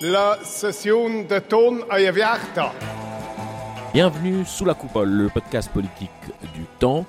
la session de ton ayavierta. Bienvenue sous la coupole, le podcast politique du temps.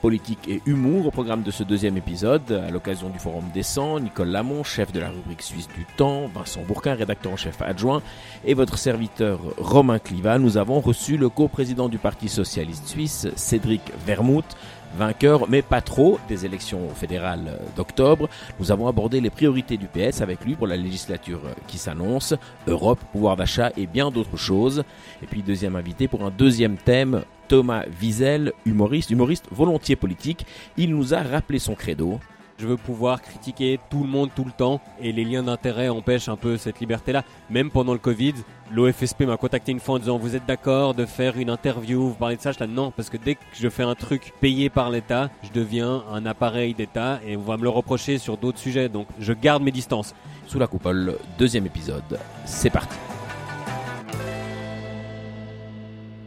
Politique et humour au programme de ce deuxième épisode. À l'occasion du Forum des 100, Nicole Lamont, chef de la rubrique suisse du temps, Vincent Bourquin, rédacteur en chef adjoint, et votre serviteur Romain Cliva, nous avons reçu le co-président du Parti Socialiste Suisse, Cédric Vermouth, vainqueur, mais pas trop, des élections fédérales d'octobre. Nous avons abordé les priorités du PS avec lui pour la législature qui s'annonce, Europe, pouvoir d'achat et bien d'autres choses. Et puis deuxième invité pour un deuxième thème, Thomas Wiesel, humoriste, humoriste volontiers politique. Il nous a rappelé son credo. Je veux pouvoir critiquer tout le monde tout le temps et les liens d'intérêt empêchent un peu cette liberté-là. Même pendant le Covid, l'OFSP m'a contacté une fois en disant vous êtes d'accord de faire une interview, vous parlez de ça? Je dis non, parce que dès que je fais un truc payé par l'État, je deviens un appareil d'État et on va me le reprocher sur d'autres sujets. Donc je garde mes distances. Sous la coupole, deuxième épisode. C'est parti.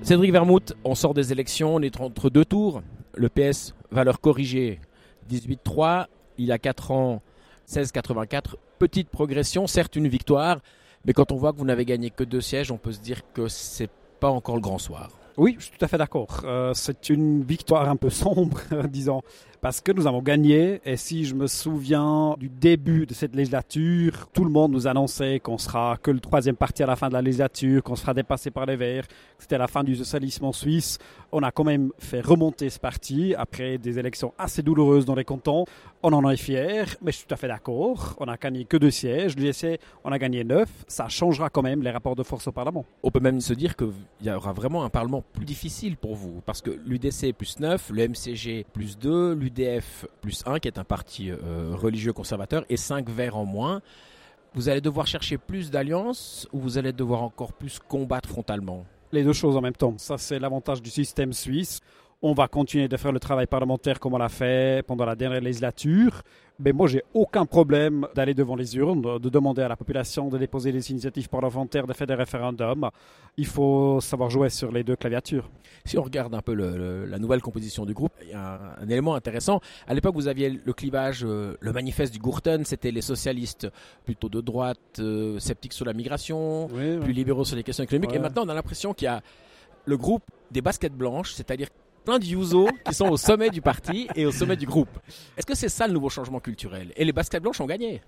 Cédric Vermouth, on sort des élections, on est entre deux tours. Le PS va leur corriger 18-3. Il a 4 ans, 16-84. Petite progression, certes une victoire, mais quand on voit que vous n'avez gagné que deux sièges, on peut se dire que c'est pas encore le grand soir. Oui, je suis tout à fait d'accord. Euh, c'est une victoire un peu sombre, disons, parce que nous avons gagné. Et si je me souviens du début de cette législature, tout le monde nous annonçait qu'on sera que le troisième parti à la fin de la législature, qu'on sera dépassé par les Verts, que c'était la fin du socialisme en Suisse. On a quand même fait remonter ce parti après des élections assez douloureuses dans les cantons. On en est fiers, mais je suis tout à fait d'accord. On a gagné que deux sièges. L'USC, on a gagné neuf. Ça changera quand même les rapports de force au Parlement. On peut même se dire qu'il y aura vraiment un Parlement plus difficile pour vous, parce que l'UDC plus 9, le MCG plus 2, l'UDF plus 1, qui est un parti euh, religieux conservateur, et 5 verts en moins. Vous allez devoir chercher plus d'alliances ou vous allez devoir encore plus combattre frontalement? Les deux choses en même temps. Ça, c'est l'avantage du système suisse. On va continuer de faire le travail parlementaire comme on l'a fait pendant la dernière législature. Mais moi, j'ai aucun problème d'aller devant les urnes, de demander à la population de déposer des initiatives parlementaires, de faire des référendums. Il faut savoir jouer sur les deux claviatures. Si on regarde un peu le, le, la nouvelle composition du groupe, il y a un, un élément intéressant. À l'époque, vous aviez le clivage, euh, le manifeste du Gourten, c'était les socialistes plutôt de droite, euh, sceptiques sur la migration, Oui, plus libéraux sur les questions économiques. Ouais. Et maintenant, on a l'impression qu'il y a le groupe des baskets blanches, c'est-à-dire plein de yusos qui sont au sommet du parti et au sommet du groupe. Est-ce que c'est ça le nouveau changement culturel? Et les baskets blanches ont gagné?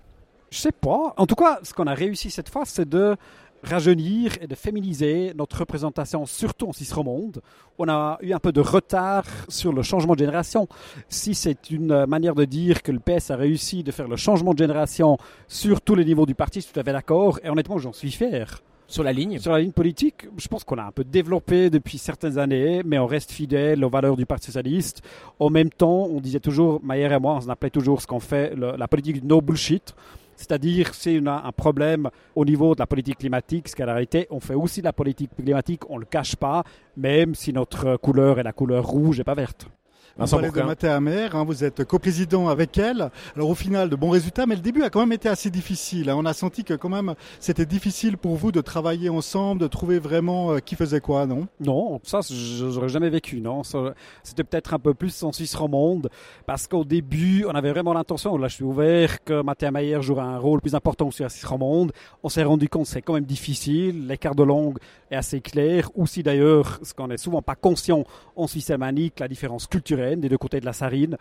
Je sais pas. En tout cas, ce qu'on a réussi cette fois, c'est de rajeunir et de féminiser notre représentation, surtout en Suisse. On a eu un peu de retard sur le changement de génération. Si c'est une manière de dire que le PS a réussi de faire le changement de génération sur tous les niveaux du parti, je suis tout à fait d'accord. Et honnêtement, j'en suis fier. Sur la ligne Sur la ligne politique, je pense qu'on a un peu développé depuis certaines années, mais on reste fidèle aux valeurs du Parti socialiste. En même temps, on disait toujours, Maillard et moi, on appelait toujours ce qu'on fait la politique no bullshit. C'est-à-dire, si on a un problème au niveau de la politique climatique, ce la réalité, on fait aussi de la politique climatique, on ne le cache pas, même si notre couleur est la couleur rouge et pas verte. On Vincent parlait de Bourquin. Mathé Amer, hein, vous êtes coprésident avec elle. Alors au final, de bons résultats, mais le début a quand même été assez difficile. hein. On a senti que quand même c'était difficile pour vous de travailler ensemble, de trouver vraiment euh, qui faisait quoi, non? Non, ça, je n'aurais jamais vécu, non. C'était peut-être un peu plus en Suisse romande, parce qu'au début, on avait vraiment l'intention, là je suis ouvert, que Mathieu Mayer jouera un rôle plus important aussi en Suisse romande. On s'est rendu compte que c'est quand même difficile, l'écart de langue est assez clair, aussi d'ailleurs, ce qu'on n'est souvent pas conscient en Suisse alémanique, la différence culturelle des deux côtés de la Sarine.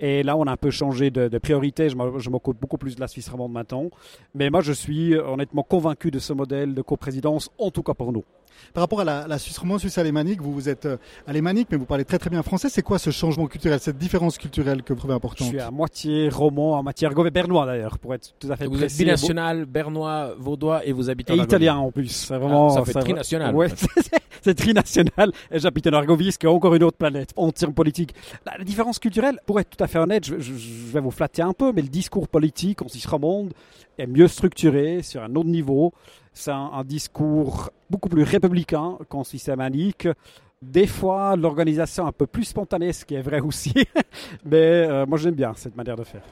Et là, on a un peu changé de, de priorité, je m'o- je m'occupe beaucoup plus de la Suisse romande maintenant. Mais moi, je suis honnêtement convaincu de ce modèle de coprésidence, en tout cas pour nous. Par rapport à la, la Suisse romande, Suisse alémanique, vous vous êtes euh, alémanique, mais vous parlez très très bien français. C'est quoi ce changement culturel, cette différence culturelle que vous trouvez Je importante suis à moitié roman, à moitié argot, et bernois d'ailleurs, pour être tout à fait Vous êtes précis. binational, bernois, vaudois et vous habitez en Et Argovie. italien en plus. C'est vraiment. Ah, ça fait trinational, Ouais, en fait. c'est- c'est trinational. Et j'habite en Argovie, ce qui est encore une autre planète en termes politiques. La, la différence culturelle, pour être tout à fait honnête, je, je- je vais vous flatter un peu, mais le discours politique en Suisse romande est mieux structuré, sur un autre niveau. C'est un, discours beaucoup plus républicain qu'en Suisse alémanique. Des fois, l'organisation un peu plus spontanée, ce qui est vrai aussi. mais euh, moi, j'aime bien cette manière de faire.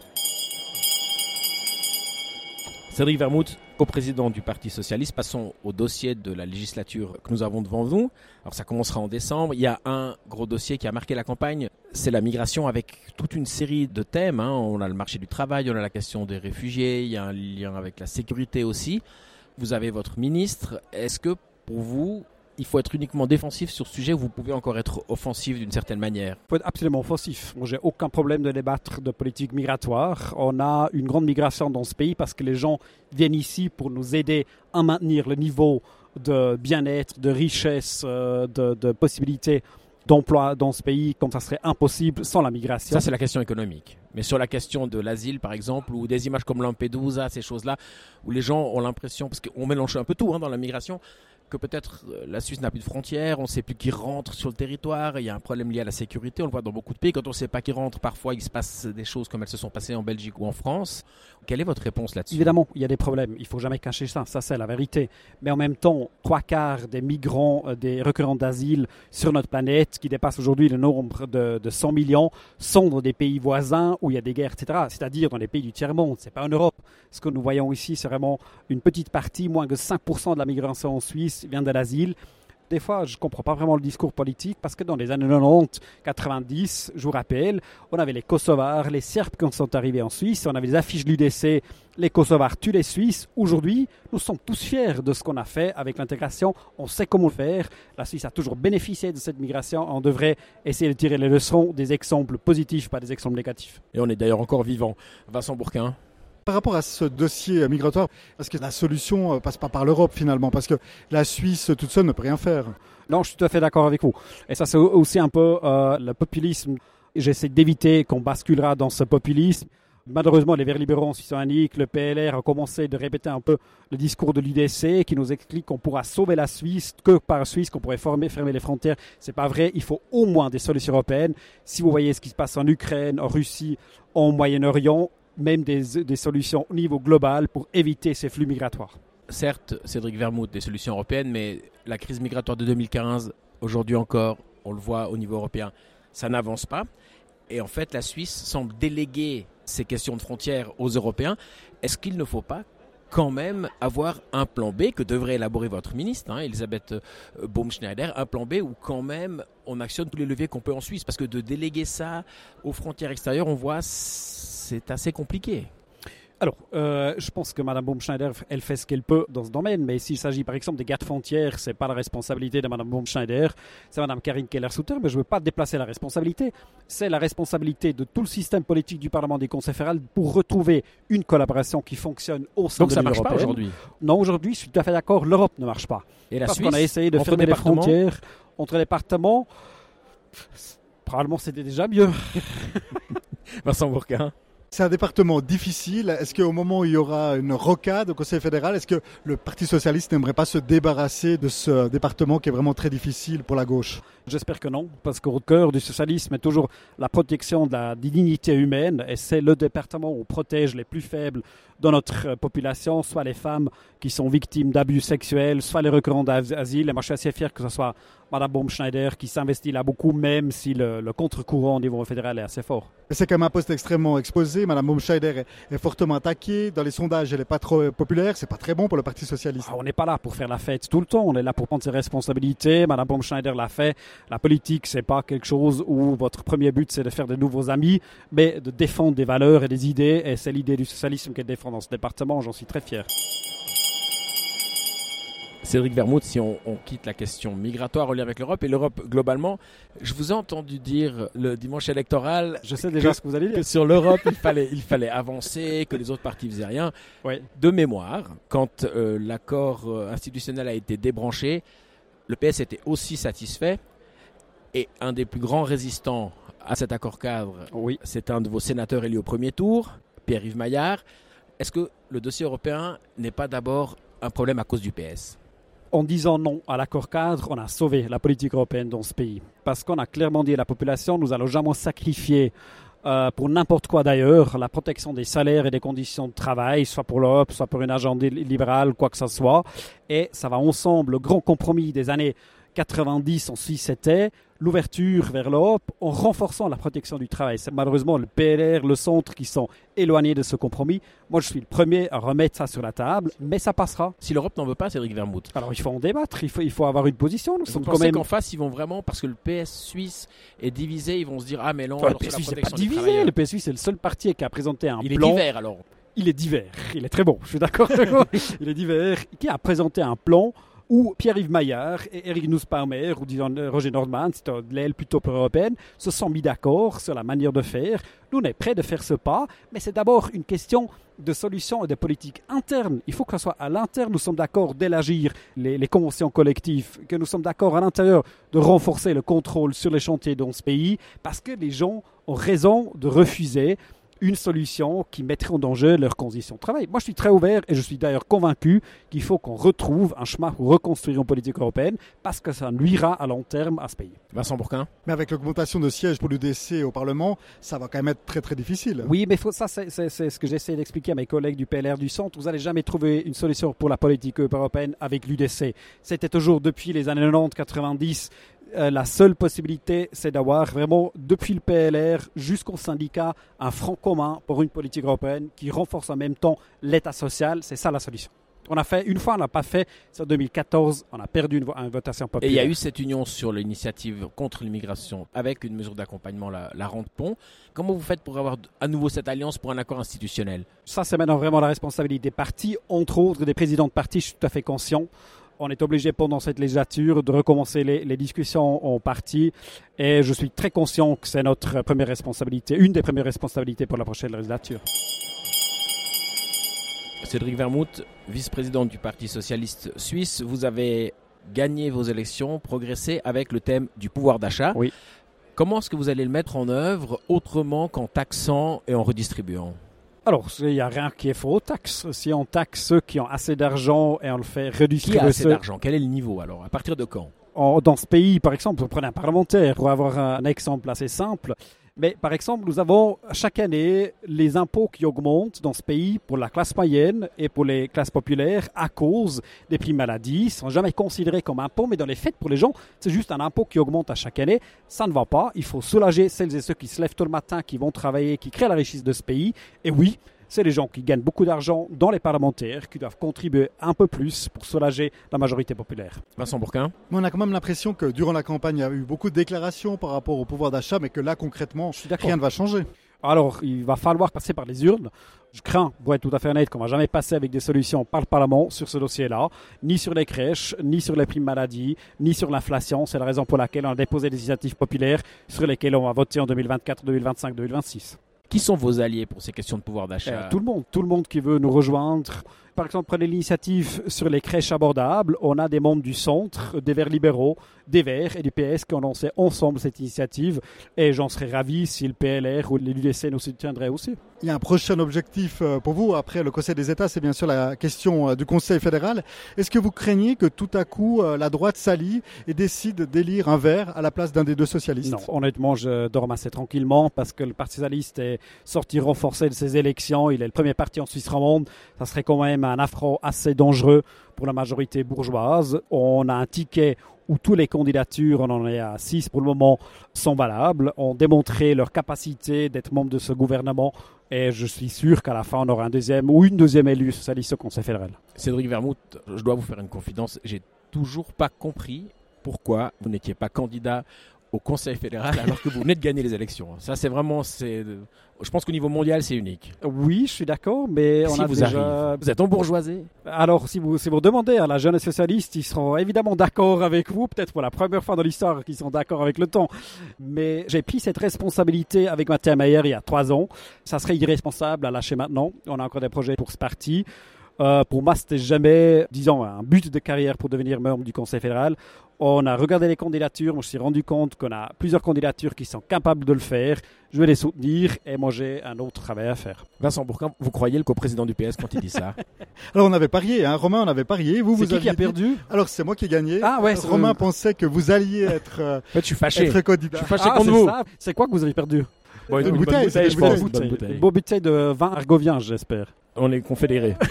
Cédric Vermouth, coprésident du Parti Socialiste. Passons au dossier de la législature que nous avons devant nous. Alors ça commencera en décembre. Il y a un gros dossier qui a marqué la campagne, c'est la migration avec toute une série de thèmes. hein. On a le marché du travail, on a la question des réfugiés, il y a un lien avec la sécurité aussi. Vous avez votre ministre. Est-ce que pour vous, il faut être uniquement défensif sur ce sujet ou vous pouvez encore être offensif d'une certaine manière? Il faut être absolument offensif. Moi, j'ai aucun problème de débattre de politique migratoire. On a une grande migration dans ce pays parce que les gens viennent ici pour nous aider à maintenir le niveau de bien-être, de richesse, euh, de, de possibilités d'emploi dans ce pays quand ça serait impossible sans la migration. Ça, c'est la question économique. Mais sur la question de l'asile, par exemple, ou des images comme Lampedusa, ces choses-là, où les gens ont l'impression, parce qu'on mélange un peu tout hein, dans la migration, que peut-être euh, la Suisse n'a plus de frontières, on ne sait plus qui rentre sur le territoire, il y a un problème lié à la sécurité, on le voit dans beaucoup de pays, quand on ne sait pas qui rentre, parfois il se passe des choses comme elles se sont passées en Belgique ou en France. Quelle est votre réponse là-dessus? Évidemment, il y a des problèmes, il faut jamais cacher ça, ça c'est la vérité. Mais en même temps, trois quarts des migrants, euh, des requérants d'asile sur notre planète, qui dépassent aujourd'hui le nombre de, de 100 millions, sont dans des pays voisins où il y a des guerres, etc. C'est-à-dire dans les pays du tiers-monde, c'est pas en Europe. Ce que nous voyons ici, c'est vraiment une petite partie, moins que 5% de la migration en Suisse vient de l'asile. Des fois, je ne comprends pas vraiment le discours politique parce que dans les années 90, 90, je vous rappelle, on avait les Kosovars, les Serbes qui sont arrivés en Suisse, on avait les affiches de l'UDC, les Kosovars tuent les Suisses. Aujourd'hui, nous sommes tous fiers de ce qu'on a fait avec l'intégration, on sait comment le faire. La Suisse a toujours bénéficié de cette migration, on devrait essayer de tirer les leçons des exemples positifs, pas des exemples négatifs. Et on est d'ailleurs encore vivant. Vincent Bourquin par rapport à ce dossier migratoire, est-ce que la solution passe pas par l'Europe finalement? Parce que la Suisse toute seule ne peut rien faire. Non, je suis tout à fait d'accord avec vous. Et ça, c'est aussi un peu euh, le populisme. J'essaie d'éviter qu'on basculera dans ce populisme. Malheureusement, les Verts libéraux en Suisse le PLR a commencé de répéter un peu le discours de l'UDC qui nous explique qu'on pourra sauver la Suisse que par Suisse, qu'on pourrait former, fermer les frontières. C'est pas vrai. Il faut au moins des solutions européennes. Si vous voyez ce qui se passe en Ukraine, en Russie, en Moyen-Orient, même des, solutions au niveau global pour éviter ces flux migratoires. Certes, Cédric Vermouth, des solutions européennes, mais la crise migratoire de 2015, aujourd'hui encore, on le voit au niveau européen, ça n'avance pas. Et en fait, la Suisse semble déléguer ces questions de frontières aux Européens. Est-ce qu'il ne faut pas quand même avoir un plan B que devrait élaborer votre ministre, hein, Elisabeth Baumschneider, un plan B où quand même on actionne tous les leviers qu'on peut en Suisse? Parce que de déléguer ça aux frontières extérieures, on voit c'est assez compliqué. Alors, euh, je pense que Mme Baumschneider, elle fait ce qu'elle peut dans ce domaine, mais s'il s'agit par exemple des gardes frontières, ce n'est pas la responsabilité de Mme Baumschneider, c'est Mme Karine Keller-Souter, mais je ne veux pas déplacer la responsabilité. C'est la responsabilité de tout le système politique du Parlement des conseils fédéraux pour retrouver une collaboration qui fonctionne au sein Donc de ça l'Union marche pas aujourd'hui? Non, aujourd'hui, je suis tout à fait d'accord, l'Europe ne marche pas. Et la Parce Suisse qu'on a essayé de fermer les frontières entre les départements. Probablement c'était déjà mieux. Vincent Bourquin. C'est un département difficile. Est-ce qu'au moment où il y aura une rocade au Conseil fédéral, est-ce que le Parti socialiste n'aimerait pas se débarrasser de ce département qui est vraiment très difficile pour la gauche? J'espère que non, parce qu'au cœur du socialisme est toujours la protection de la dignité humaine, et c'est le département où on protège les plus faibles de notre euh, population, soit les femmes qui sont victimes d'abus sexuels, soit les requérants d'asile. Et moi, je suis assez fier que ce soit Mme Baumschneider qui s'investit là beaucoup, même si le, le contre-courant au niveau fédéral est assez fort. C'est quand même un poste extrêmement exposé. Madame Baumscheider est, est fortement attaquée. Dans les sondages, elle n'est pas trop euh, populaire. C'est pas très bon pour le Parti socialiste. Ah, on n'est pas là pour faire la fête tout le temps, on est là pour prendre ses responsabilités. Madame Baumschneider l'a fait. La politique, c'est pas quelque chose où votre premier but c'est de faire de nouveaux amis, mais de défendre des valeurs et des idées. Et c'est l'idée du socialisme qu'elle défend dans ce département. J'en suis très fier. Cédric Vermouth, si on, on quitte la question migratoire au lien avec l'Europe et l'Europe globalement, je vous ai entendu dire le dimanche électoral Je sais déjà Que- ce que vous allez que dire. sur l'Europe, il fallait, il fallait avancer, que les autres partis faisaient rien. Oui. De mémoire, quand euh, l'accord euh, institutionnel a été débranché, le PS était aussi satisfait. Et un des plus grands résistants à cet accord cadre, Oui. c'est un de vos sénateurs élus au premier tour, Pierre-Yves Maillard. Est-ce que le dossier européen n'est pas d'abord un problème à cause du PS En disant non à l'accord cadre, on a sauvé la politique européenne dans ce pays. Parce qu'on a clairement dit à la population, nous allons jamais sacrifier euh, pour n'importe quoi d'ailleurs, la protection des salaires et des conditions de travail, soit pour l'Europe, soit pour une agenda libérale, quoi que ce soit. Et ça va ensemble, le grand compromis des années 90 en Suisse, c'était l'ouverture vers l'Europe en renforçant la protection du travail. C'est malheureusement le PLR, le centre qui sont éloignés de ce compromis. Moi, je suis le premier à remettre ça sur la table, mais ça passera. Si l'Europe n'en veut pas, Cédric Vermouth. Alors, il faut en débattre, il faut, il faut avoir une position. Nous Vous sommes quand pensez même. qu'en face, ils vont vraiment, parce que le PS suisse est divisé, ils vont se dire Ah, mais non, le alors c'est la PSU, c'est pas divisé. Le PSU, c'est le seul parti qui a présenté un Il est plan. divers alors. il est divers. Il est très bon, je suis d'accord Il est divers. Qui a présenté un plan où Pierre-Yves Maillard et Eric Nussbaumer, ou euh, Roger Nordman, c'est de l'aile plutôt pro-européenne, se sont mis d'accord sur la manière de faire. Nous, on est prêts de faire ce pas, mais c'est d'abord une question de solutions et de politique interne. Il faut que ce soit à l'interne, nous sommes d'accord d'élargir les, conventions collectives, que nous sommes d'accord à l'intérieur de renforcer le contrôle sur les chantiers dans ce pays, parce que les gens ont raison de refuser une solution qui mettrait en danger leurs conditions de travail. Moi, je suis très ouvert et je suis d'ailleurs convaincu qu'il faut qu'on retrouve un chemin pour reconstruire une politique européenne parce que ça nuira à long terme à ce pays. Vincent Bourquin Mais avec l'augmentation de sièges pour l'UDC au Parlement, ça va quand même être très très difficile. Oui, mais faut, ça, c'est ce que j'essaie d'expliquer à mes collègues du PLR du Centre. Vous n'allez jamais trouver une solution pour la politique européenne avec l'UDC. C'était toujours depuis les années 90-90 euh, la seule possibilité, c'est d'avoir vraiment, depuis le PLR jusqu'au syndicat, un front commun pour une politique européenne qui renforce en même temps l'État social. C'est ça la solution. On a fait une fois, on n'a pas fait. C'est en 2014, on a perdu une, une, votation populaire. Et il y a eu cette union sur l'initiative contre l'immigration avec une mesure d'accompagnement, la, la rente pont. Comment vous faites pour avoir à nouveau cette alliance pour un accord institutionnel? Ça, c'est maintenant vraiment la responsabilité des partis, entre autres des présidents de partis. Je suis tout à fait conscient on est obligé pendant cette législature de recommencer les, les, discussions en partie et je suis très conscient que c'est notre première responsabilité, une des premières responsabilités pour la prochaine législature. Cédric Vermouth, vice-président du Parti socialiste suisse, vous avez gagné vos élections, progressé avec le thème du pouvoir d'achat. Oui. Comment est-ce que vous allez le mettre en œuvre autrement qu'en taxant et en redistribuant? Alors, il n'y a rien qui est faux aux taxes. Si on taxe ceux qui ont assez d'argent et on le fait redistribuer... Qui a assez d'argent? Quel est le niveau alors? À partir de quand? En, Dans ce pays, par exemple, vous prenez un parlementaire, pour avoir un exemple assez simple, mais par exemple, nous avons chaque année les impôts qui augmentent dans ce pays pour la classe moyenne et pour les classes populaires à cause des primes maladies. Ils ne sont jamais considérés comme impôts, mais dans les faits, pour les gens, c'est juste un impôt qui augmente à chaque année. Ça ne va pas. Il faut soulager celles et ceux qui se lèvent tôt le matin, qui vont travailler, qui créent la richesse de ce pays. Et oui, c'est les gens qui gagnent beaucoup d'argent dans les parlementaires qui doivent contribuer un peu plus pour soulager la majorité populaire. Vincent Bourquin On a quand même l'impression que durant la campagne, il y a eu beaucoup de déclarations par rapport au pouvoir d'achat, mais que là, concrètement, rien ne va changer. Alors, il va falloir passer par les urnes. Je crains, pour être tout à fait honnête, qu'on ne va jamais passer avec des solutions par le Parlement sur ce dossier-là, ni sur les crèches, ni sur les primes maladie, ni sur l'inflation. C'est la raison pour laquelle on a déposé des initiatives populaires sur lesquelles on va voter en 2024, 2025, 2026. Qui sont vos alliés pour ces questions de pouvoir d'achat euh, Tout le monde, tout le monde qui veut nous rejoindre. Par exemple, prenez l'initiative sur les crèches abordables. On a des membres du centre, des Verts libéraux, des Verts et du PS qui ont lancé ensemble cette initiative. Et j'en serais ravi si le PLR ou l'UDC nous soutiendraient aussi. Il y a un prochain objectif pour vous après le Conseil des États, c'est bien sûr la question du Conseil fédéral. Est-ce que vous craignez que tout à coup la droite s'allie et décide d'élire un vert à la place d'un des deux socialistes? Non, honnêtement, je dors assez tranquillement parce que le Parti socialiste est sorti renforcé de ses élections. Il est le premier parti en Suisse romande. Ça serait quand même un affront assez dangereux pour la majorité bourgeoise. On a un ticket où toutes les candidatures, on en est à 6 pour le moment, sont valables, ont démontré leur capacité d'être membre de ce gouvernement et je suis sûr qu'à la fin, on aura un deuxième ou une deuxième élue socialiste au Conseil fédéral. Cédric Vermouth, je dois vous faire une confidence, j'ai toujours pas compris pourquoi vous n'étiez pas candidat au Conseil fédéral alors que vous venez de gagner les élections. Ça, c'est vraiment, c'est, je pense qu'au niveau mondial, c'est unique. Oui, je suis d'accord, mais si on a vous déjà... Vous êtes embourgeoisé. Alors, si vous, si vous demandez à la jeunesse socialiste, ils seront évidemment d'accord avec vous, peut-être pour la première fois dans l'histoire qu'ils sont d'accord avec le temps. Mais j'ai pris cette responsabilité avec Mathieu Mayer il y a trois ans. Ça serait irresponsable à lâcher maintenant. On a encore des projets pour ce parti. Euh, pour moi, c'était jamais, disons, un but de carrière pour devenir membre du Conseil fédéral. On a regardé les candidatures, je me suis rendu compte qu'on a plusieurs candidatures qui sont capables de le faire. Je vais les soutenir et moi j'ai un autre travail à faire. Vincent Bourquin, vous croyez le coprésident du PS quand il dit ça? Alors on avait parié, hein. Romain on avait parié. Vous, vous qui, qui a perdu? Alors c'est moi qui ai gagné. Ah ouais. Romain pensait que vous alliez être, euh, en fait, je suis fâché. être candidat. Je suis fâché ah, contre vous. C'est quoi que vous avez perdu? Bon, une, une, une, bouteille, bonne bouteille, je pense. Une bouteille. bouteille. Une bonne bouteille de vin argovien, j'espère. On est confédérés.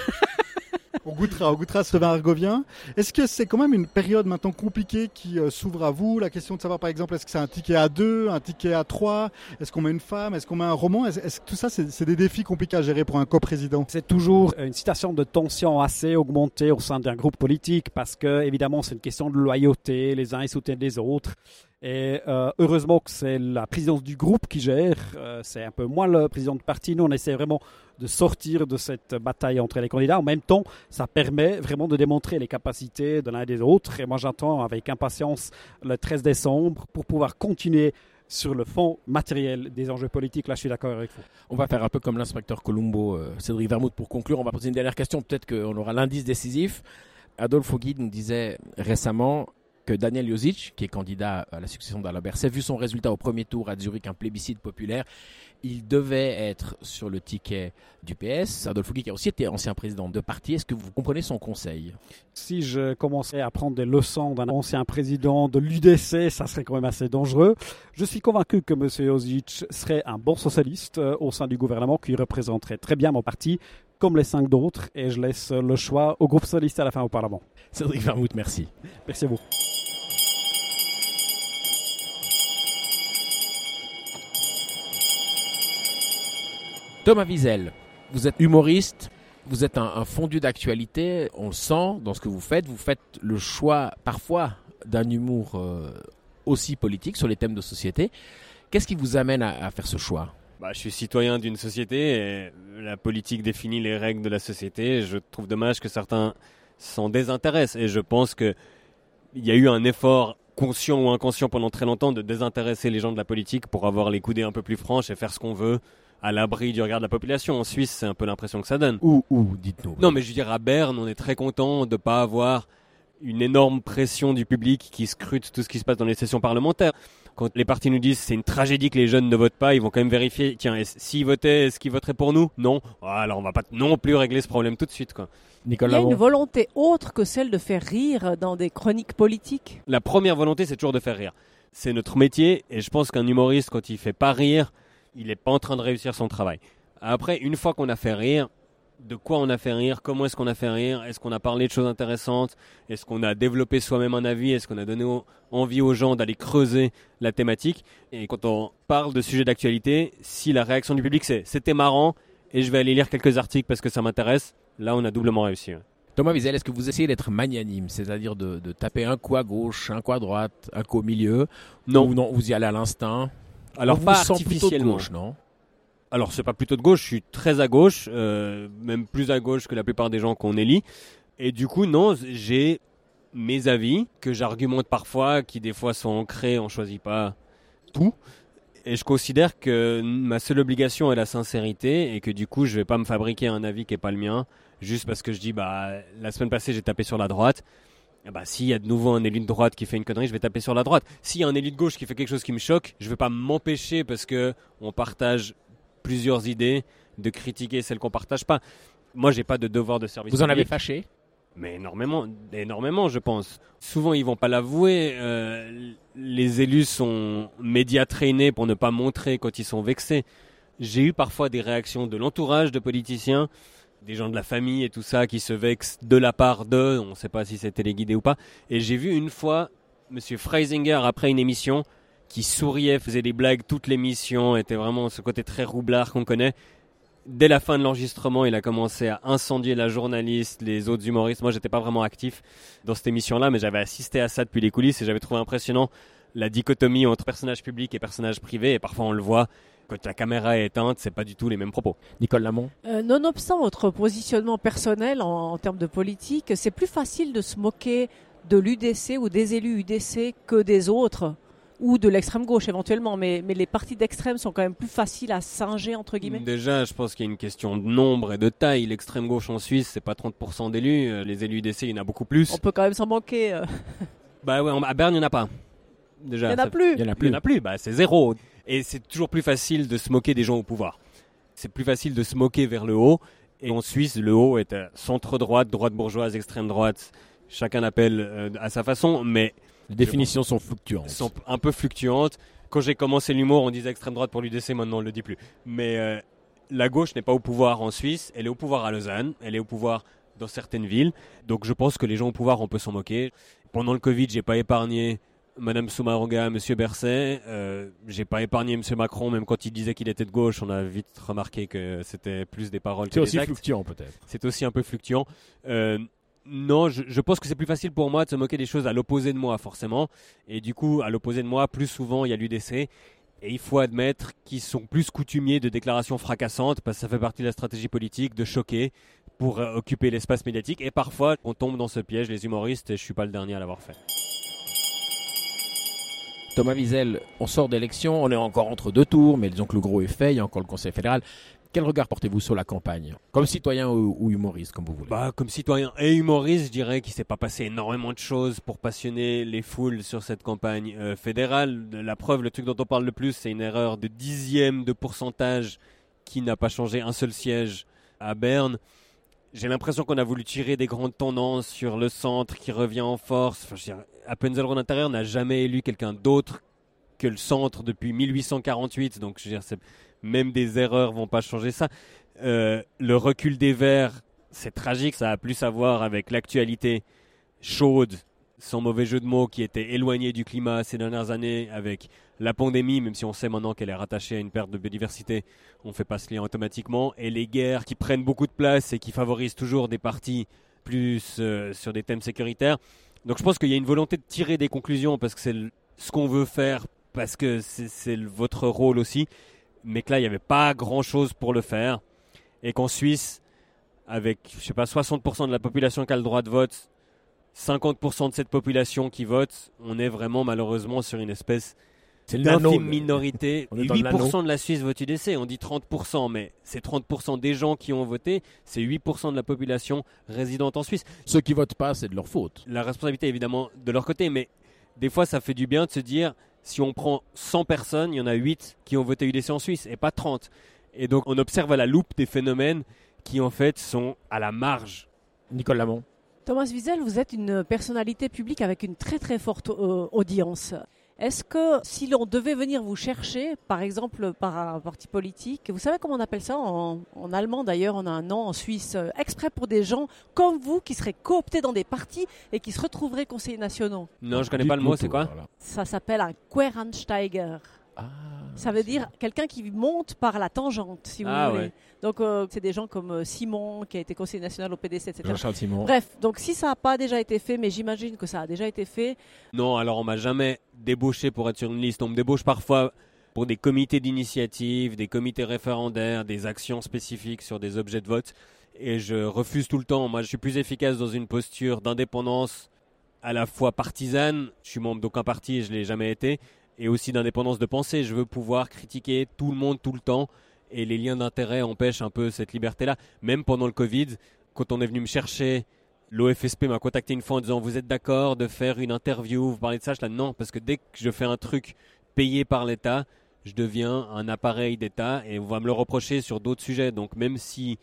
On goûtera, on goûtera ce vin argovien. Est-ce que c'est quand même une période maintenant compliquée qui euh, s'ouvre à vous? La question de savoir par exemple, est-ce que c'est un ticket à deux, un ticket à trois? Est-ce qu'on met une femme? Est-ce qu'on met un roman? Est-ce est que tout ça, c'est des défis compliqués à gérer pour un coprésident? C'est toujours une situation de tension assez augmentée au sein d'un groupe politique parce que évidemment c'est une question de loyauté, les uns ils soutiennent les autres. Et euh, heureusement que c'est la présidence du groupe qui gère, euh, c'est un peu moins le président du parti. Nous, on essaie vraiment de sortir de cette bataille entre les candidats. En même temps, ça permet vraiment de démontrer les capacités de l'un et des autres. Et moi, j'attends avec impatience le 13 décembre pour pouvoir continuer sur le fond matériel des enjeux politiques. Là, je suis d'accord avec vous. On va faire un peu comme l'inspecteur Colombo, euh, Cédric Vermouth, pour conclure. On va poser une dernière question. Peut-être qu'on aura l'indice décisif. Adolphe Guide nous disait récemment Daniel Josic, qui est candidat à la succession d'Alain Berset, vu son résultat au premier tour à Zurich, un plébiscite populaire, il devait être sur le ticket du PS. Adolphe Guy, qui a aussi été ancien président de parti, est-ce que vous comprenez son conseil? Si je commençais à prendre des leçons d'un ancien président de l'UDC, ça serait quand même assez dangereux. Je suis convaincu que M. Josic serait un bon socialiste euh, au sein du gouvernement qui représenterait très bien mon parti comme les cinq d'autres, et je laisse le choix au groupe socialiste à la fin au Parlement. Cédric Vermouth, merci. Merci à vous. Thomas Wiesel, vous êtes humoriste, vous êtes un, fondu d'actualité, on le sent dans ce que vous faites. Vous faites le choix parfois d'un humour euh, aussi politique sur les thèmes de société. Qu'est-ce qui vous amène à, faire ce choix? Bah, je suis citoyen d'une société et la politique définit les règles de la société. Je trouve dommage que certains s'en désintéressent et je pense qu'il y a eu un effort conscient ou inconscient pendant très longtemps de désintéresser les gens de la politique pour avoir les coudées un peu plus franches et faire ce qu'on veut à l'abri du regard de la population. En Suisse, c'est un peu l'impression que ça donne. Ou, ou, dites-nous. Non, mais je veux dire, à Berne, on est très content de ne pas avoir une énorme pression du public qui scrute tout ce qui se passe dans les sessions parlementaires. Quand les partis nous disent c'est une tragédie que les jeunes ne votent pas, ils vont quand même vérifier, tiens, s'ils votaient, est-ce qu'ils voteraient pour nous? Non. Alors on va pas non plus régler ce problème tout de suite. Quoi. Nicolas Il y a une volonté autre que celle de faire rire dans des chroniques politiques La première volonté, c'est toujours de faire rire. C'est notre métier et je pense qu'un humoriste, quand il fait pas rire, il n'est pas en train de réussir son travail. Après, une fois qu'on a fait rire, de quoi on a fait rire, comment est-ce qu'on a fait rire, est-ce qu'on a parlé de choses intéressantes, est-ce qu'on a développé soi-même un avis, est-ce qu'on a donné envie aux gens d'aller creuser la thématique. Et quand on parle de sujets d'actualité, si la réaction du public c'est c'était marrant et je vais aller lire quelques articles parce que ça m'intéresse, là on a doublement réussi. Thomas Wiesel, est-ce que vous essayez d'être magnanime, c'est-à-dire de, taper un coup à gauche, un coup à droite, un coup au milieu? Non. Ou non, vous y allez à l'instinct? Alors pas artificiellement. Gauche, non? Alors c'est pas plutôt de gauche, je suis très à gauche, euh, même plus à gauche que la plupart des gens qu'on élit. Et du coup, non, j'ai mes avis que j'argumente parfois, qui des fois sont ancrés, on choisit pas tout. Et je considère que ma seule obligation est la sincérité et que du coup, je vais pas me fabriquer un avis qui est pas le mien, juste parce que je dis, bah, la semaine passée, j'ai tapé sur la droite. Eh ben, s'il y a de nouveau un élu de droite qui fait une connerie, je vais taper sur la droite. S'il y a un élu de gauche qui fait quelque chose qui me choque, je vais pas m'empêcher parce que on partage plusieurs idées de critiquer celles qu'on partage pas. Moi, j'ai pas de devoir de service. Vous en avez fâché mais énormément, énormément, je pense. Souvent, ils vont pas l'avouer. Euh, les élus sont médias traînés pour ne pas montrer quand ils sont vexés. J'ai eu parfois des réactions de l'entourage de politiciens des gens de la famille et tout ça qui se vexent de la part d'eux, on ne sait pas si c'était les guidés ou pas. Et j'ai vu une fois Monsieur Freisinger après une émission qui souriait, faisait des blagues toute l'émission, était vraiment ce côté très roublard qu'on connaît. Dès la fin de l'enregistrement, il a commencé à incendier la journaliste, les autres humoristes. Moi, j'étais pas vraiment actif dans cette émission-là, mais j'avais assisté à ça depuis les coulisses et j'avais trouvé impressionnant la dichotomie entre personnage public et personnage privé. Et parfois, on le voit, quand la caméra est éteinte, c'est pas du tout les mêmes propos. Nicole Lamont? Euh, Nonobstant votre positionnement personnel en, termes de politique, c'est plus facile de se moquer de l'UDC ou des élus UDC que des autres ou de l'extrême gauche éventuellement, mais, mais les partis d'extrême sont quand même plus faciles à singer, entre guillemets Déjà, je pense qu'il y a une question de nombre et de taille. L'extrême gauche en Suisse, c'est pas 30% d'élus. Euh, les élus UDC, il y en a beaucoup plus. On peut quand même s'en manquer. Euh. bah ouais, à Berne, il n'y en a pas. Déjà, il n'y en a plus. Il n'y en a plus. Il y en a plus, bah, c'est zéro. Et c'est toujours plus facile de se moquer des gens au pouvoir. C'est plus facile de se moquer vers le haut. Et en Suisse, le haut est centre-droite, droite bourgeoise, extrême droite. Chacun appelle euh, à sa façon, mais... Les définitions sont fluctuantes. Sont un peu fluctuantes. Quand j'ai commencé l'humour, on disait extrême droite pour l'UDC, maintenant on ne le dit plus. Mais euh, la gauche n'est pas au pouvoir en Suisse, elle est au pouvoir à Lausanne, elle est au pouvoir dans certaines villes. Donc je pense que les gens au pouvoir, on peut s'en moquer. Pendant le Covid, j'ai pas épargné Madame Soumaroga, Monsieur Berset. Euh, j'ai pas épargné Monsieur Macron, même quand il disait qu'il était de gauche, on a vite remarqué que c'était plus des paroles actes. C'est aussi fluctuant peut-être. C'est aussi un peu fluctuant. Euh, non, je, pense que c'est plus facile pour moi de se moquer des choses à l'opposé de moi, forcément. Et du coup, à l'opposé de moi, plus souvent, il y a l'UDC. Et il faut admettre qu'ils sont plus coutumiers de déclarations fracassantes, parce que ça fait partie de la stratégie politique, de choquer pour euh, occuper l'espace médiatique. Et parfois, on tombe dans ce piège, les humoristes, et je suis pas le dernier à l'avoir fait. Thomas Wiesel, on sort d'élection, on est encore entre deux tours, mais disons que le gros est fait, il y a encore le Conseil fédéral. Quel regard portez-vous sur la campagne? Comme citoyen ou, humoriste, comme vous voulez bah, Comme citoyen et humoriste, je dirais qu'il s'est pas passé énormément de choses pour passionner les foules sur cette campagne euh, fédérale. La preuve, le truc dont on parle le plus, c'est une erreur de dixième de pourcentage qui n'a pas changé un seul siège à Berne. J'ai l'impression qu'on a voulu tirer des grandes tendances sur le centre qui revient en force. Enfin, je Appenzell intérieur n'a jamais élu quelqu'un d'autre que le centre depuis 1848. Donc, je veux dire, même des erreurs vont pas changer ça. Euh, le recul des Verts, c'est tragique. Ça a plus à voir avec l'actualité chaude, sans mauvais jeu de mots, qui était éloignée du climat ces dernières années, avec la pandémie, même si on sait maintenant qu'elle est rattachée à une perte de biodiversité, on ne fait pas ce lien automatiquement, et les guerres qui prennent beaucoup de place et qui favorisent toujours des partis plus euh, sur des thèmes sécuritaires. Donc je pense qu'il y a une volonté de tirer des conclusions parce que c'est ce qu'on veut faire, parce que c'est votre rôle aussi, mais que là, il n'y avait pas grand-chose pour le faire. Et qu'en Suisse, avec, je sais pas, 60% de la population qui a le droit de vote, 50% de cette population qui vote, on est vraiment malheureusement sur une espèce d'infime minorité. 8% de la Suisse vote UDC, on dit 30%, mais c'est 30% des gens qui ont voté, c'est 8% de la population résidente en Suisse. Ceux qui votent pas, c'est de leur faute. La responsabilité est évidemment de leur côté, mais des fois ça fait du bien de se dire, si on prend 100 personnes, il y en a 8 qui ont voté UDC en Suisse et pas 30. Et donc on observe à la loupe des phénomènes qui en fait sont à la marge. Nicole Lamont. Thomas Wiesel, vous êtes une personnalité publique avec une très très forte euh, audience. Est-ce que si l'on devait venir vous chercher, par exemple par un parti politique, vous savez comment on appelle ça en, allemand d'ailleurs, on a un nom en Suisse, euh, exprès pour des gens comme vous qui seraient cooptés dans des partis et qui se retrouveraient conseillers nationaux? Non, je connais pas le mot, c'est quoi? Ça s'appelle un Querensteiger. Ah, ça veut dire quelqu'un qui monte par la tangente, si vous ah, voulez. Donc, euh, c'est des gens comme euh, Simon, qui a été conseiller national au PDC, etc. Bref, donc si ça n'a pas déjà été fait, mais j'imagine que ça a déjà été fait. Non, alors on m'a jamais débauché pour être sur une liste. On me débauche parfois pour des comités d'initiative, des comités référendaires, des actions spécifiques sur des objets de vote. Et je refuse tout le temps. Moi, je suis plus efficace dans une posture d'indépendance à la fois partisane. Je suis membre d'aucun parti et je l'ai jamais été et aussi d'indépendance de pensée. Je veux pouvoir critiquer tout le monde tout le temps et les liens d'intérêt empêchent un peu cette liberté-là. Même pendant le Covid, quand on est venu me chercher, l'OFSP m'a contacté une fois en disant vous êtes d'accord de faire une interview, vous parlez de ça, je là non, parce que dès que je fais un truc payé par l'État, je deviens un appareil d'État et on va me le reprocher sur d'autres sujets. Donc même si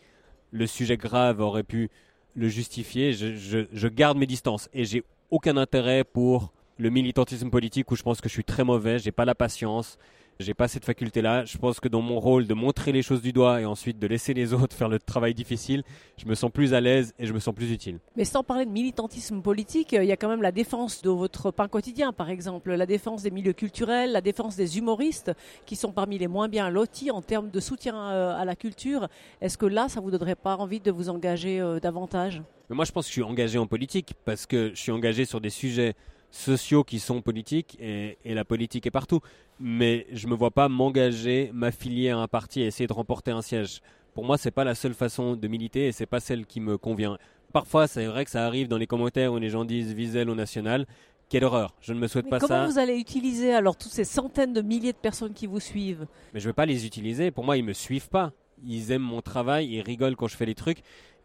le sujet grave aurait pu le justifier, je, je garde mes distances et j'ai aucun intérêt pour le militantisme politique où je pense que je suis très mauvais, j'ai pas la patience, j'ai pas cette faculté-là. Je pense que dans mon rôle de montrer les choses du doigt et ensuite de laisser les autres faire le travail difficile, je me sens plus à l'aise et je me sens plus utile. Mais sans parler de militantisme politique, il y a quand même la défense de votre pain quotidien, par exemple, la défense des milieux culturels, la défense des humoristes, qui sont parmi les moins bien lotis en termes de soutien euh, à la culture. Est-ce que là, ça vous donnerait pas envie de vous engager euh, davantage? Mais moi, je pense que je suis engagé en politique parce que je suis engagé sur des sujets sociaux qui sont politiques et, la politique est partout. Mais je ne me vois pas m'engager, m'affilier à un parti et essayer de remporter un siège. Pour moi, c'est pas la seule façon de militer et c'est pas celle qui me convient. Parfois, c'est vrai que ça arrive dans les commentaires où les gens disent Wiesel au national. Quelle horreur, je ne me souhaite pas ça. Comment vous allez utiliser alors toutes ces centaines de milliers de personnes qui vous suivent? Mais je ne vais pas les utiliser. Pour moi, ils me suivent pas. Ils aiment mon travail, ils rigolent quand je fais les trucs.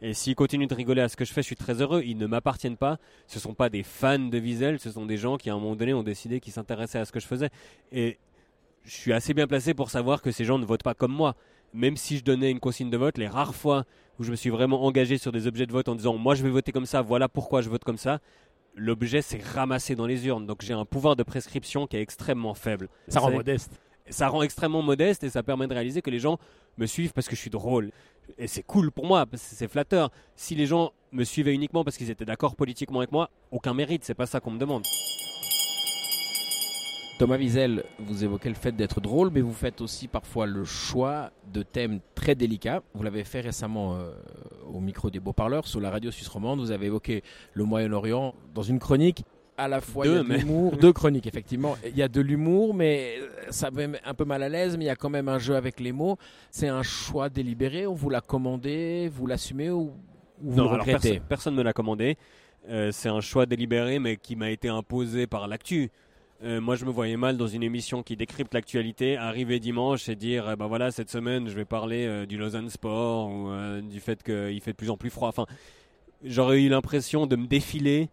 Et s'ils continuent de rigoler à ce que je fais, je suis très heureux. Ils ne m'appartiennent pas. Ce ne sont pas des fans de Wiesel, ce sont des gens qui, à un moment donné, ont décidé qu'ils s'intéressaient à ce que je faisais. Et je suis assez bien placé pour savoir que ces gens ne votent pas comme moi. Même si je donnais une consigne de vote, les rares fois où je me suis vraiment engagé sur des objets de vote en disant moi je vais voter comme ça, voilà pourquoi je vote comme ça, l'objet s'est ramassé dans les urnes. Donc j'ai un pouvoir de prescription qui est extrêmement faible. Ça rend modeste. Ça rend extrêmement modeste et ça permet de réaliser que les gens me suivent parce que je suis drôle et c'est cool pour moi, c'est flatteur. Si les gens me suivaient uniquement parce qu'ils étaient d'accord politiquement avec moi, aucun mérite, c'est pas ça qu'on me demande. Thomas Wiesel, vous évoquez le fait d'être drôle, mais vous faites aussi parfois le choix de thèmes très délicats. Vous l'avez fait récemment euh, au micro des beaux parleurs sur la radio suisse romande. Vous avez évoqué le Moyen-Orient dans une chronique. À la fois il y Deux, a de l'humour, deux chroniques effectivement. Il y a de l'humour, mais ça met un peu mal à l'aise, mais il y a quand même un jeu avec les mots. C'est un choix délibéré, on vous l'a commandé, vous l'assumez ou, ou vous Non, le alors regrettez personne, personne ne l'a commandé. Euh, c'est un choix délibéré, mais qui m'a été imposé par l'actu. Euh, moi, je me voyais mal dans une émission qui décrypte l'actualité, arriver dimanche et dire, eh ben voilà, cette semaine, je vais parler euh, du Lausanne Sport ou du fait qu'il fait de plus en plus froid. Enfin, j'aurais eu l'impression de me défiler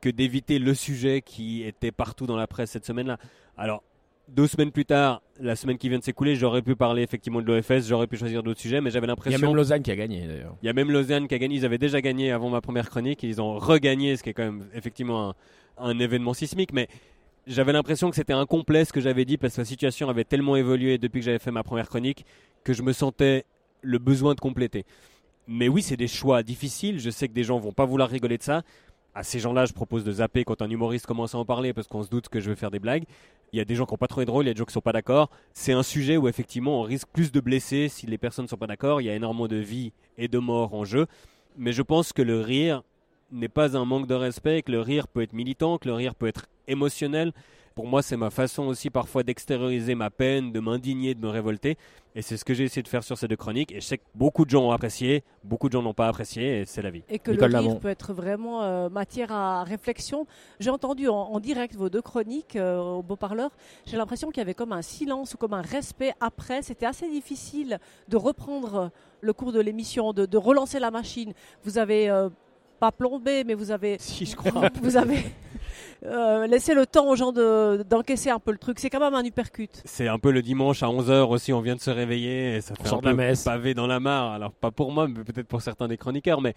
que d'éviter le sujet qui était partout dans la presse cette semaine-là. Alors, deux semaines plus tard, la semaine qui vient de s'écouler, j'aurais pu parler effectivement de l'OFS, j'aurais pu choisir d'autres sujets, mais j'avais Il y a l'impression même Lausanne qui a gagné d'ailleurs. il y a même Lausanne qui a gagné. Ils avaient déjà gagné avant ma première chronique. et Ils ont regagné, ce qui est quand même effectivement un, un événement sismique. Mais j'avais l'impression que c'était incomplet ce que j'avais dit parce que la situation avait tellement évolué depuis que j'avais fait ma première chronique que je me sentais le besoin de compléter. Mais oui, c'est des choix difficiles. Je sais que des gens vont pas vouloir rigoler de ça. À ces gens-là, je propose de zapper quand un humoriste commence à en parler parce qu'on se doute que je vais faire des blagues. Il y a des gens qui n'ont pas trouvé drôle, il y a des gens qui sont pas d'accord. C'est un sujet où effectivement on risque plus de blesser si les personnes ne sont pas d'accord. Il y a énormément de vie et de mort en jeu. Mais je pense que le rire n'est pas un manque de respect, que le rire peut être militant, que le rire peut être émotionnel. Pour moi, c'est ma façon aussi parfois d'extérioriser ma peine, de m'indigner, de me révolter. Et c'est ce que j'ai essayé de faire sur ces deux chroniques. Et je sais que beaucoup de gens ont apprécié, beaucoup de gens n'ont pas apprécié, et c'est la vie. Et que Nicole le Lamont. peut être vraiment euh, matière à réflexion. J'ai entendu en, en direct vos deux chroniques euh, au Beau Parleur. J'ai l'impression qu'il y avait comme un silence ou comme un respect après. C'était assez difficile de reprendre le cours de l'émission, de, de relancer la machine. Vous avez euh, pas plombé, mais vous avez Si, je crois. vous avez euh, laissé le temps aux gens de- d'encaisser un peu le truc. C'est quand même un uppercut. C'est un peu le dimanche à 11h aussi, on vient de se réveiller et ça fait un peu messe. pavé dans la mare. Alors pas pour moi, mais peut-être pour certains des chroniqueurs. Mais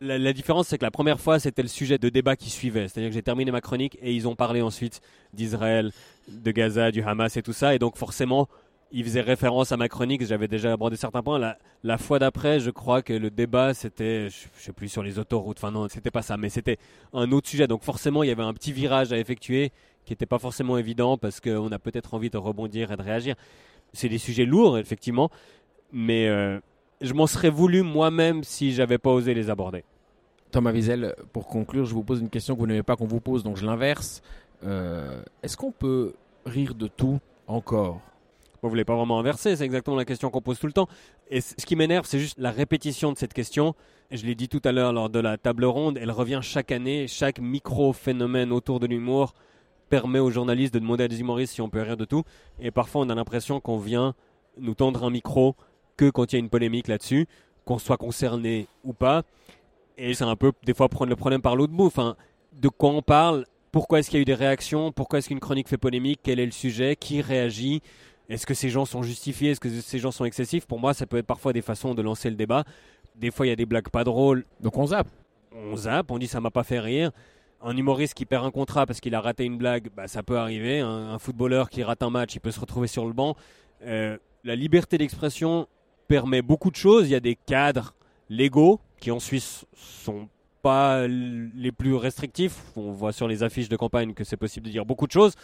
la, la différence, c'est que la première fois, c'était le sujet de débat qui suivait. C'est-à-dire que j'ai terminé ma chronique et ils ont parlé ensuite d'Israël, de Gaza, du Hamas et tout ça. Et donc forcément, ils faisaient référence à ma chronique. J'avais déjà abordé certains points. La, fois d'après, je crois que le débat, c'était, je, je sais plus, sur les autoroutes. Enfin non, c'était pas ça, mais c'était un autre sujet. Donc forcément, il y avait un petit virage à effectuer qui n'était pas forcément évident parce qu'on a peut-être envie de rebondir et de réagir. C'est des sujets lourds, effectivement, mais euh, je m'en serais voulu moi-même si j'avais pas osé les aborder. Thomas Wiesel, pour conclure, je vous pose une question que vous n'aimez pas qu'on vous pose, donc je l'inverse. Euh, Est-ce qu'on peut rire de tout encore? Vous voulez pas vraiment inverser, c'est exactement la question qu'on pose tout le temps. Et ce qui m'énerve, c'est juste la répétition de cette question. Je l'ai dit tout à l'heure lors de la table ronde, elle revient chaque année. Chaque micro-phénomène autour de l'humour permet aux journalistes de demander à des humoristes si on peut rire de tout. Et parfois, on a l'impression qu'on vient nous tendre un micro que quand il y a une polémique là-dessus, qu'on soit concerné ou pas. Et c'est un peu, des fois, prendre le problème par l'autre bout. Enfin, de quoi on parle? Pourquoi est-ce qu'il y a eu des réactions? Pourquoi est-ce qu'une chronique fait polémique? Quel est le sujet? Qui réagit? Est-ce que ces gens sont justifiés? Est-ce que ces gens sont excessifs? Pour moi, ça peut être parfois des façons de lancer le débat. Des fois, il y a des blagues pas drôles. Donc on zappe. On zappe, on dit ça m'a pas fait rire. Un humoriste qui perd un contrat parce qu'il a raté une blague, bah, ça peut arriver. Un, un footballeur qui rate un match, il peut se retrouver sur le banc. Euh, la liberté d'expression permet beaucoup de choses. Il y a des cadres légaux qui en Suisse sont pas les plus restrictifs. On voit sur les affiches de campagne que c'est possible de dire beaucoup de choses.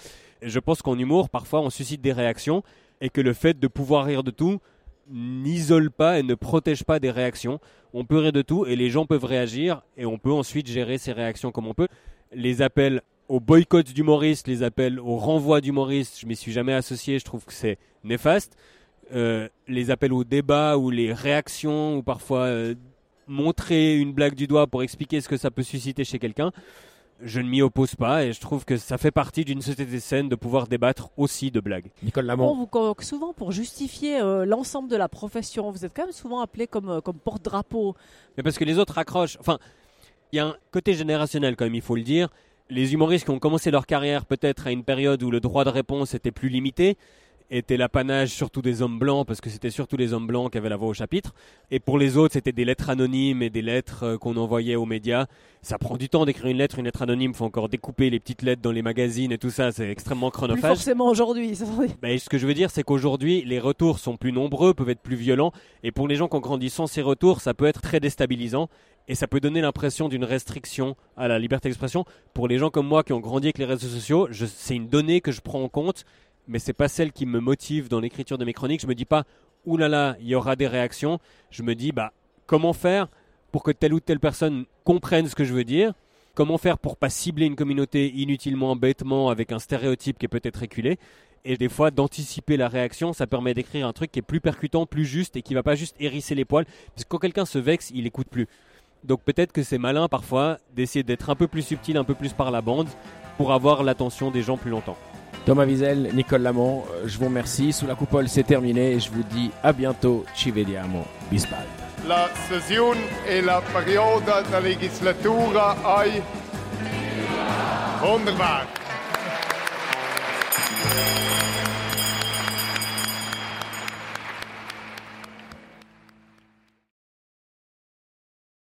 Je pense qu'en humour, parfois, on suscite des réactions et que le fait de pouvoir rire de tout n'isole pas et ne protège pas des réactions. On peut rire de tout et les gens peuvent réagir et on peut ensuite gérer ces réactions comme on peut. Les appels au boycott d'humoristes, les appels au renvoi d'humoristes, je m'y suis jamais associé, je trouve que c'est néfaste. Euh, les appels au débat ou les réactions ou parfois euh, montrer une blague du doigt pour expliquer ce que ça peut susciter chez quelqu'un, je ne m'y oppose pas et je trouve que ça fait partie d'une société saine de pouvoir débattre aussi de blagues. Nicole On Lamont. vous convoque souvent pour justifier euh, l'ensemble de la profession. Vous êtes quand même souvent appelé comme, euh, comme porte-drapeau. Mais parce que les autres accrochent. Enfin, il y a un côté générationnel quand même, il faut le dire. Les humoristes qui ont commencé leur carrière peut-être à une période où le droit de réponse était plus limité, était l'apanage surtout des hommes blancs, parce que c'était surtout les hommes blancs qui avaient la voix au chapitre. Et pour les autres, c'était des lettres anonymes et des lettres euh, qu'on envoyait aux médias. Ça prend du temps d'écrire une lettre. Une lettre anonyme, faut encore découper les petites lettres dans les magazines et tout ça. C'est extrêmement Plus chronophage. forcément aujourd'hui. Ben, ce que je veux dire, c'est qu'aujourd'hui, les retours sont plus nombreux, peuvent être plus violents, et pour les gens qui ont grandi sans ces retours, ça peut être très déstabilisant, et ça peut donner l'impression d'une restriction à la liberté d'expression. Pour les gens comme moi qui ont grandi avec les réseaux sociaux, c'est une donnée que je prends en compte, mais c'est pas celle qui me motive dans l'écriture de mes chroniques. Je me dis pas, oulala, il y aura des réactions. Je me dis, bah, comment faire pour que telle ou telle personne comprenne ce que je veux dire? Comment faire pour pas cibler une communauté inutilement, bêtement, avec un stéréotype qui est peut-être reculé? Et des fois d'anticiper la réaction, ça permet d'écrire un truc qui est plus percutant, plus juste et qui va pas juste hérisser les poils. Parce que quand quelqu'un se vexe, il écoute plus. Donc peut-être que c'est malin parfois d'essayer d'être un peu plus subtil, un peu plus par la bande pour avoir l'attention des gens plus longtemps. Thomas Wiesel, Nicole Lamont, euh, je vous remercie. Sous la coupole, c'est terminé et je vous dis à bientôt. Ci vediamo. Bis bald. La session e la perioda da legislatura ai Wunderbar.